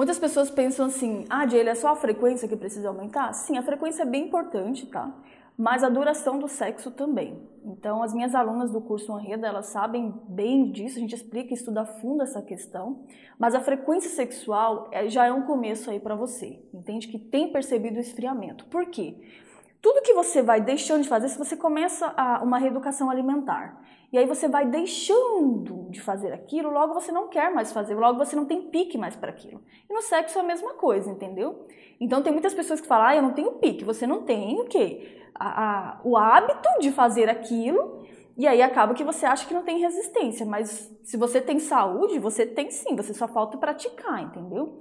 Muitas pessoas pensam assim, ah, Jayla, é só a frequência que precisa aumentar? Sim, a frequência é bem importante, tá? Mas a duração do sexo também. Então, as minhas alunas do curso Anreda, elas sabem bem disso, a gente explica e estuda a fundo essa questão. Mas a frequência sexual é, já é um começo aí para você, entende? Que tem percebido o esfriamento. Por quê? Tudo que você vai deixando de fazer, se você começa a, uma reeducação alimentar, e aí você vai deixando de fazer aquilo, logo você não quer mais fazer, logo você não tem pique mais para aquilo. E no sexo é a mesma coisa, entendeu? Então tem muitas pessoas que falam, ah, eu não tenho pique, você não tem o quê? A, a, o hábito de fazer aquilo, e aí acaba que você acha que não tem resistência, mas se você tem saúde, você tem sim, você só falta praticar, entendeu?